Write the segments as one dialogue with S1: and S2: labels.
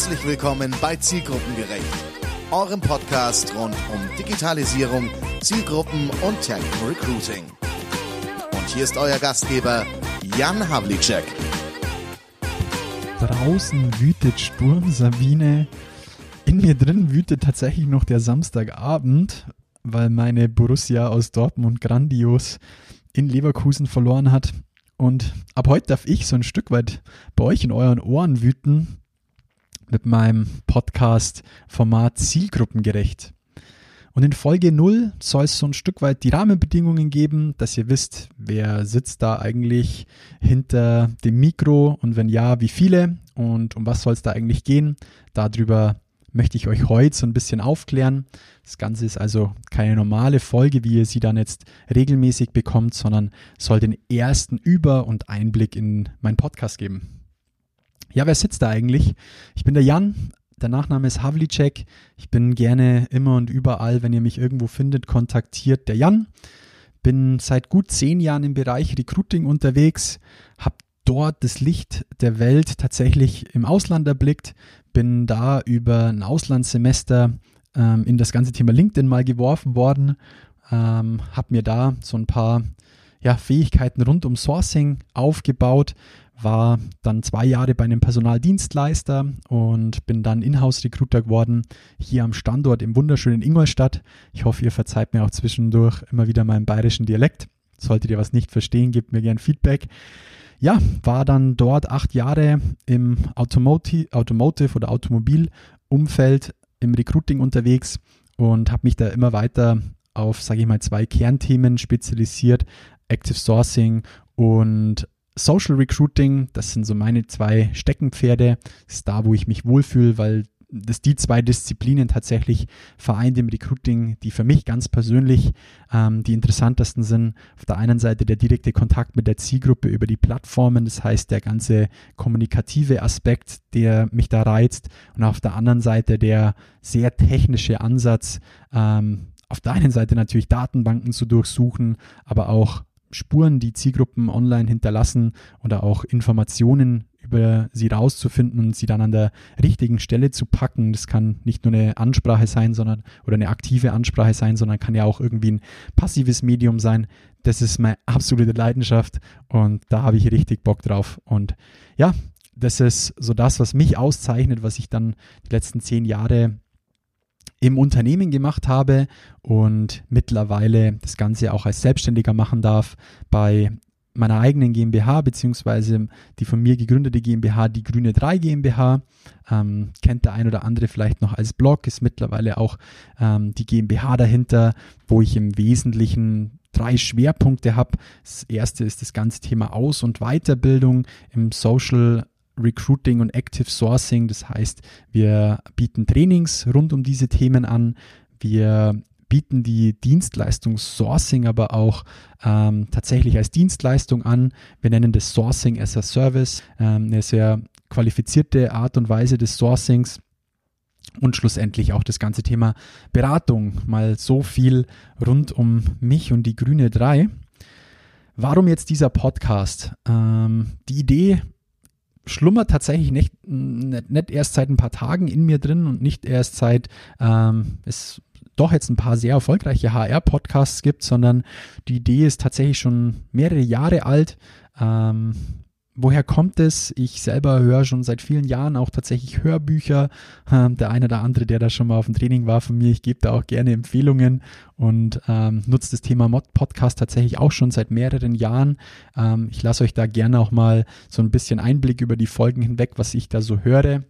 S1: Herzlich willkommen bei Zielgruppengerecht, eurem Podcast rund um Digitalisierung, Zielgruppen und Tech Recruiting. Und hier ist euer Gastgeber Jan Havlicek.
S2: Draußen wütet Sturm Sabine. In mir drin wütet tatsächlich noch der Samstagabend, weil meine Borussia aus Dortmund grandios in Leverkusen verloren hat. Und ab heute darf ich so ein Stück weit bei euch in euren Ohren wüten mit meinem Podcast-Format Zielgruppengerecht. Und in Folge 0 soll es so ein Stück weit die Rahmenbedingungen geben, dass ihr wisst, wer sitzt da eigentlich hinter dem Mikro und wenn ja, wie viele und um was soll es da eigentlich gehen. Darüber möchte ich euch heute so ein bisschen aufklären. Das Ganze ist also keine normale Folge, wie ihr sie dann jetzt regelmäßig bekommt, sondern soll den ersten Über- und Einblick in meinen Podcast geben. Ja, wer sitzt da eigentlich? Ich bin der Jan, der Nachname ist Havlicek. Ich bin gerne immer und überall, wenn ihr mich irgendwo findet, kontaktiert der Jan. Bin seit gut zehn Jahren im Bereich Recruiting unterwegs, habe dort das Licht der Welt tatsächlich im Ausland erblickt, bin da über ein Auslandssemester ähm, in das ganze Thema LinkedIn mal geworfen worden, ähm, habe mir da so ein paar ja, Fähigkeiten rund um Sourcing aufgebaut, war dann zwei Jahre bei einem Personaldienstleister und bin dann Inhouse-Recruiter geworden, hier am Standort im wunderschönen Ingolstadt. Ich hoffe, ihr verzeiht mir auch zwischendurch immer wieder meinen bayerischen Dialekt. Solltet ihr was nicht verstehen, gebt mir gern Feedback ja, war dann dort acht Jahre im Automotive, Automotive oder Automobilumfeld im Recruiting unterwegs und habe mich da immer weiter auf, sage ich mal, zwei Kernthemen spezialisiert. Active Sourcing und Social Recruiting, das sind so meine zwei Steckenpferde. Das ist da, wo ich mich wohlfühle, weil dass die zwei Disziplinen tatsächlich vereint im Recruiting, die für mich ganz persönlich ähm, die interessantesten sind. Auf der einen Seite der direkte Kontakt mit der Zielgruppe über die Plattformen, das heißt der ganze kommunikative Aspekt, der mich da reizt. Und auf der anderen Seite der sehr technische Ansatz, ähm, auf der einen Seite natürlich Datenbanken zu durchsuchen, aber auch Spuren, die Zielgruppen online hinterlassen oder auch Informationen über sie rauszufinden und sie dann an der richtigen Stelle zu packen. Das kann nicht nur eine Ansprache sein, sondern oder eine aktive Ansprache sein, sondern kann ja auch irgendwie ein passives Medium sein. Das ist meine absolute Leidenschaft und da habe ich richtig Bock drauf. Und ja, das ist so das, was mich auszeichnet, was ich dann die letzten zehn Jahre im Unternehmen gemacht habe und mittlerweile das Ganze auch als Selbstständiger machen darf bei meiner eigenen GmbH, beziehungsweise die von mir gegründete GmbH, die Grüne 3 GmbH. Ähm, kennt der ein oder andere vielleicht noch als Blog, ist mittlerweile auch ähm, die GmbH dahinter, wo ich im Wesentlichen drei Schwerpunkte habe. Das erste ist das ganze Thema Aus- und Weiterbildung im Social Recruiting und Active Sourcing. Das heißt, wir bieten Trainings rund um diese Themen an. Wir bieten die Dienstleistung Sourcing aber auch ähm, tatsächlich als Dienstleistung an. Wir nennen das Sourcing as a Service, ähm, eine sehr qualifizierte Art und Weise des Sourcings. Und schlussendlich auch das ganze Thema Beratung. Mal so viel rund um mich und die Grüne 3. Warum jetzt dieser Podcast? Ähm, die Idee schlummert tatsächlich nicht, nicht, nicht, erst seit ein paar Tagen in mir drin und nicht erst seit ähm, es doch jetzt ein paar sehr erfolgreiche HR-Podcasts gibt, sondern die Idee ist tatsächlich schon mehrere Jahre alt. Ähm, woher kommt es? Ich selber höre schon seit vielen Jahren auch tatsächlich Hörbücher. Ähm, der eine oder andere, der da schon mal auf dem Training war von mir, ich gebe da auch gerne Empfehlungen und ähm, nutze das Thema Mod Podcast tatsächlich auch schon seit mehreren Jahren. Ähm, ich lasse euch da gerne auch mal so ein bisschen Einblick über die Folgen hinweg, was ich da so höre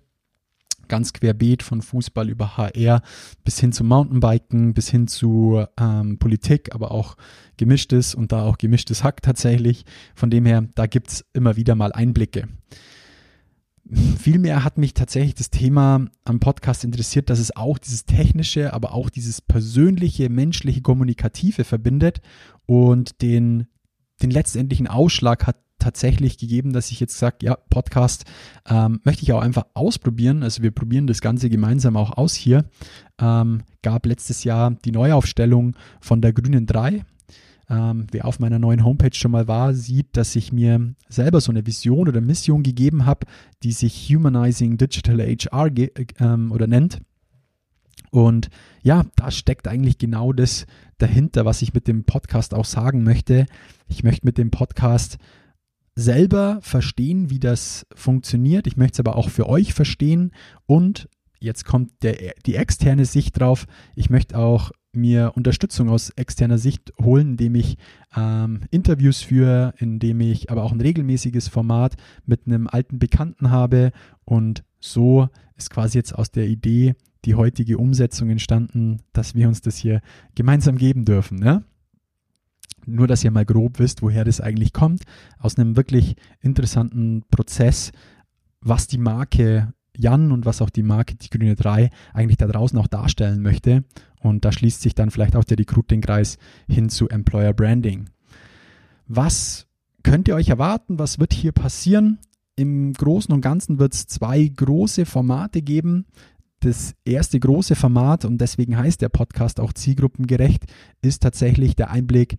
S2: ganz querbeet von Fußball über HR bis hin zu Mountainbiken, bis hin zu ähm, Politik, aber auch gemischtes und da auch gemischtes Hack tatsächlich. Von dem her, da gibt es immer wieder mal Einblicke. Vielmehr hat mich tatsächlich das Thema am Podcast interessiert, dass es auch dieses technische, aber auch dieses persönliche, menschliche, kommunikative verbindet und den, den letztendlichen Ausschlag hat tatsächlich gegeben, dass ich jetzt sage, ja, Podcast ähm, möchte ich auch einfach ausprobieren. Also wir probieren das Ganze gemeinsam auch aus hier. Ähm, gab letztes Jahr die Neuaufstellung von der Grünen 3. ähm, wer auf meiner neuen Homepage schon mal war, sieht, dass ich mir selber so eine Vision oder Mission gegeben habe, die sich Humanizing Digital HR ähm, oder nennt. Und ja, da steckt eigentlich genau das dahinter, was ich mit dem Podcast auch sagen möchte. Ich möchte mit dem Podcast selber verstehen, wie das funktioniert. Ich möchte es aber auch für euch verstehen und jetzt kommt der, die externe Sicht drauf. Ich möchte auch mir Unterstützung aus externer Sicht holen, indem ich ähm, Interviews führe, indem ich aber auch ein regelmäßiges Format mit einem alten Bekannten habe und so ist quasi jetzt aus der Idee die heutige Umsetzung entstanden, dass wir uns das hier gemeinsam geben dürfen. Ne? Nur, dass ihr mal grob wisst, woher das eigentlich kommt, aus einem wirklich interessanten Prozess, was die Marke Jan und was auch die Marke Die Grüne 3 eigentlich da draußen auch darstellen möchte. Und da schließt sich dann vielleicht auch der Recruiting-Kreis hin zu Employer Branding. Was könnt ihr euch erwarten? Was wird hier passieren? Im Großen und Ganzen wird es zwei große Formate geben. Das erste große Format, und deswegen heißt der Podcast auch zielgruppengerecht, ist tatsächlich der Einblick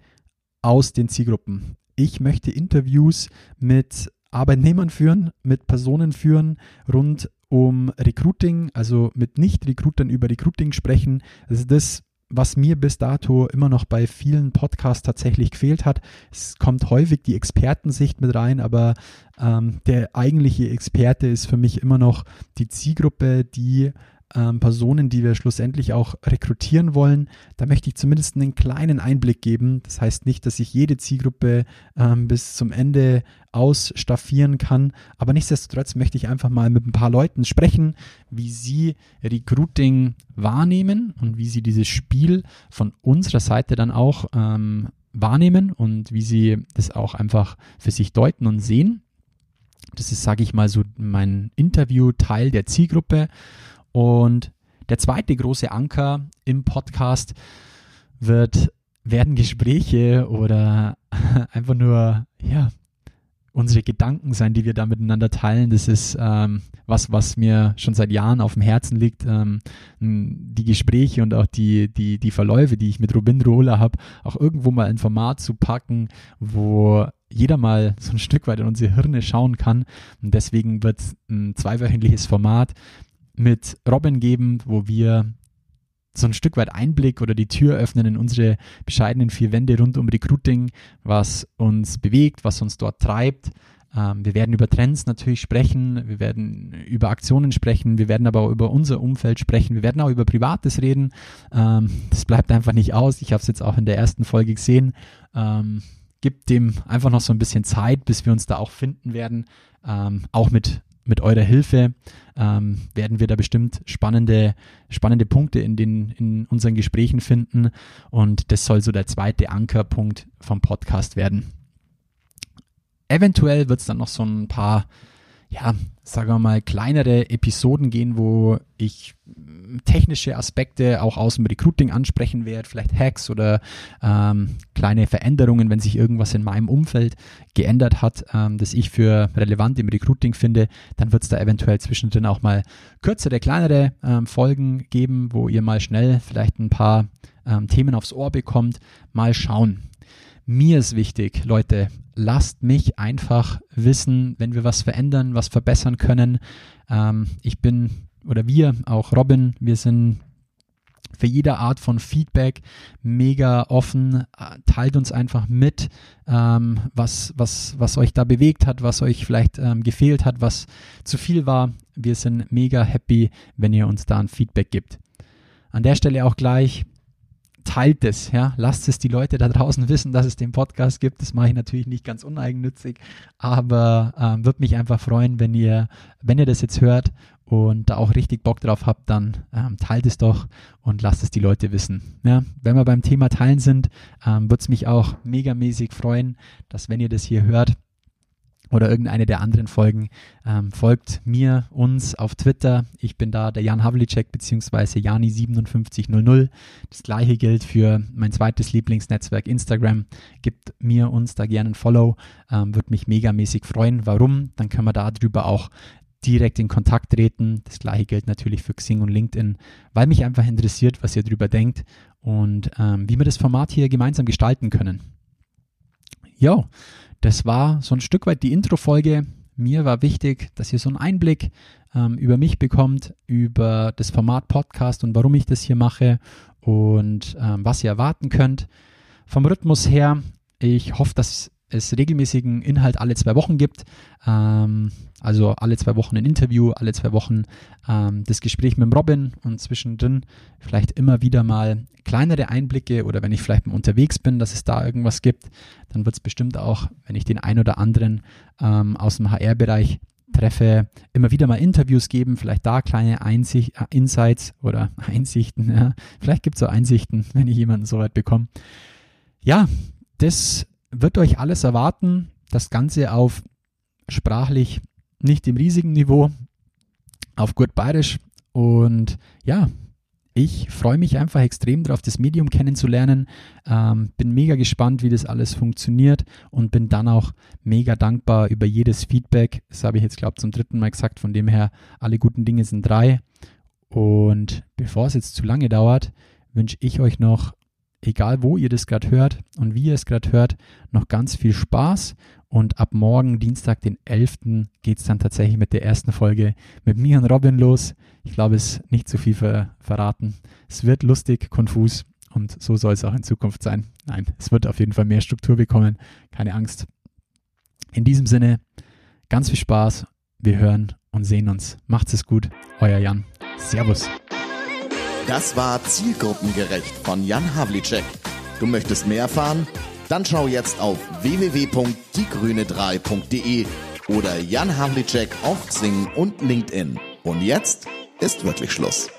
S2: aus den Zielgruppen. Ich möchte Interviews mit Arbeitnehmern führen, mit Personen führen rund um Recruiting, also mit Nicht-Recruitern über Recruiting sprechen. Das ist das, was mir bis dato immer noch bei vielen Podcasts tatsächlich gefehlt hat. Es kommt häufig die Expertensicht mit rein, aber ähm, der eigentliche Experte ist für mich immer noch die Zielgruppe, die ähm, Personen, die wir schlussendlich auch rekrutieren wollen. Da möchte ich zumindest einen kleinen Einblick geben. Das heißt nicht, dass ich jede Zielgruppe ähm, bis zum Ende ausstaffieren kann, aber nichtsdestotrotz möchte ich einfach mal mit ein paar Leuten sprechen, wie sie Recruiting wahrnehmen und wie sie dieses Spiel von unserer Seite dann auch ähm, wahrnehmen und wie sie das auch einfach für sich deuten und sehen. Das ist, sage ich mal, so mein Interview-Teil der Zielgruppe. Und der zweite große Anker im Podcast wird, werden Gespräche oder einfach nur, ja, unsere Gedanken sein, die wir da miteinander teilen. Das ist ähm, was, was mir schon seit Jahren auf dem Herzen liegt. Ähm, die Gespräche und auch die, die, die Verläufe, die ich mit Robin Rohler habe, auch irgendwo mal ein Format zu packen, wo jeder mal so ein Stück weit in unsere Hirne schauen kann. Und deswegen wird ein zweiwöchentliches Format mit Robin geben, wo wir so ein Stück weit Einblick oder die Tür öffnen in unsere bescheidenen vier Wände rund um Recruiting, was uns bewegt, was uns dort treibt. Ähm, wir werden über Trends natürlich sprechen, wir werden über Aktionen sprechen, wir werden aber auch über unser Umfeld sprechen, wir werden auch über Privates reden. Ähm, das bleibt einfach nicht aus. Ich habe es jetzt auch in der ersten Folge gesehen. Ähm, gibt dem einfach noch so ein bisschen Zeit, bis wir uns da auch finden werden. Auch mit mit eurer Hilfe ähm, werden wir da bestimmt spannende, spannende Punkte in, den, in unseren Gesprächen finden. Und das soll so der zweite Ankerpunkt vom Podcast werden. Eventuell wird es dann noch so ein paar ja, sagen wir mal, kleinere Episoden gehen, wo ich technische Aspekte auch aus dem Recruiting ansprechen werde, vielleicht Hacks oder ähm, kleine Veränderungen, wenn sich irgendwas in meinem Umfeld geändert hat, ähm, das ich für relevant im Recruiting finde, dann wird es da eventuell zwischendrin auch mal kürzere, kleinere ähm, Folgen geben, wo ihr mal schnell vielleicht ein paar ähm, Themen aufs Ohr bekommt. Mal schauen. Mir ist wichtig, Leute, lasst mich einfach wissen, wenn wir was verändern, was verbessern können. Ähm, ich bin oder wir, auch Robin, wir sind für jede Art von Feedback mega offen. Teilt uns einfach mit, ähm, was, was, was euch da bewegt hat, was euch vielleicht ähm, gefehlt hat, was zu viel war. Wir sind mega happy, wenn ihr uns da ein Feedback gibt. An der Stelle auch gleich teilt es, ja, lasst es die Leute da draußen wissen, dass es den Podcast gibt. Das mache ich natürlich nicht ganz uneigennützig, aber ähm, würde mich einfach freuen, wenn ihr, wenn ihr das jetzt hört und da auch richtig Bock drauf habt, dann ähm, teilt es doch und lasst es die Leute wissen. Ja, wenn wir beim Thema Teilen sind, ähm, würde es mich auch megamäßig freuen, dass wenn ihr das hier hört, oder irgendeine der anderen Folgen, ähm, folgt mir, uns auf Twitter. Ich bin da der Jan Havlicek bzw. Jani5700. Das gleiche gilt für mein zweites Lieblingsnetzwerk Instagram. Gibt mir, uns da gerne ein Follow. Ähm, Würde mich megamäßig freuen. Warum? Dann können wir darüber auch direkt in Kontakt treten. Das gleiche gilt natürlich für Xing und LinkedIn, weil mich einfach interessiert, was ihr darüber denkt und ähm, wie wir das Format hier gemeinsam gestalten können. Ja, das war so ein Stück weit die Intro-Folge. Mir war wichtig, dass ihr so einen Einblick ähm, über mich bekommt, über das Format Podcast und warum ich das hier mache und ähm, was ihr erwarten könnt. Vom Rhythmus her, ich hoffe, dass es regelmäßigen Inhalt alle zwei Wochen gibt. Ähm, also alle zwei Wochen ein Interview, alle zwei Wochen ähm, das Gespräch mit Robin und zwischendrin vielleicht immer wieder mal kleinere Einblicke oder wenn ich vielleicht mal unterwegs bin, dass es da irgendwas gibt, dann wird es bestimmt auch, wenn ich den ein oder anderen ähm, aus dem HR-Bereich treffe, immer wieder mal Interviews geben, vielleicht da kleine Einsicht, äh, Insights oder Einsichten. Ja. Vielleicht gibt es auch Einsichten, wenn ich jemanden so weit bekomme. Ja, das wird euch alles erwarten. Das Ganze auf sprachlich nicht im riesigen Niveau, auf gut bayerisch. Und ja, ich freue mich einfach extrem darauf, das Medium kennenzulernen. Ähm, bin mega gespannt, wie das alles funktioniert und bin dann auch mega dankbar über jedes Feedback. Das habe ich jetzt, glaube ich, zum dritten Mal gesagt. Von dem her, alle guten Dinge sind drei. Und bevor es jetzt zu lange dauert, wünsche ich euch noch egal wo ihr das gerade hört und wie ihr es gerade hört, noch ganz viel Spaß. Und ab morgen, Dienstag, den 11., geht es dann tatsächlich mit der ersten Folge mit mir und Robin los. Ich glaube, es ist nicht zu viel ver verraten. Es wird lustig, konfus und so soll es auch in Zukunft sein. Nein, es wird auf jeden Fall mehr Struktur bekommen. Keine Angst. In diesem Sinne, ganz viel Spaß. Wir hören und sehen uns. Macht's es gut. Euer Jan. Servus.
S1: Das war Zielgruppengerecht von Jan Havlicek. Du möchtest mehr erfahren? Dann schau jetzt auf www.diegrüne3.de oder Jan Havlicek auf Xing und LinkedIn. Und jetzt ist wirklich Schluss.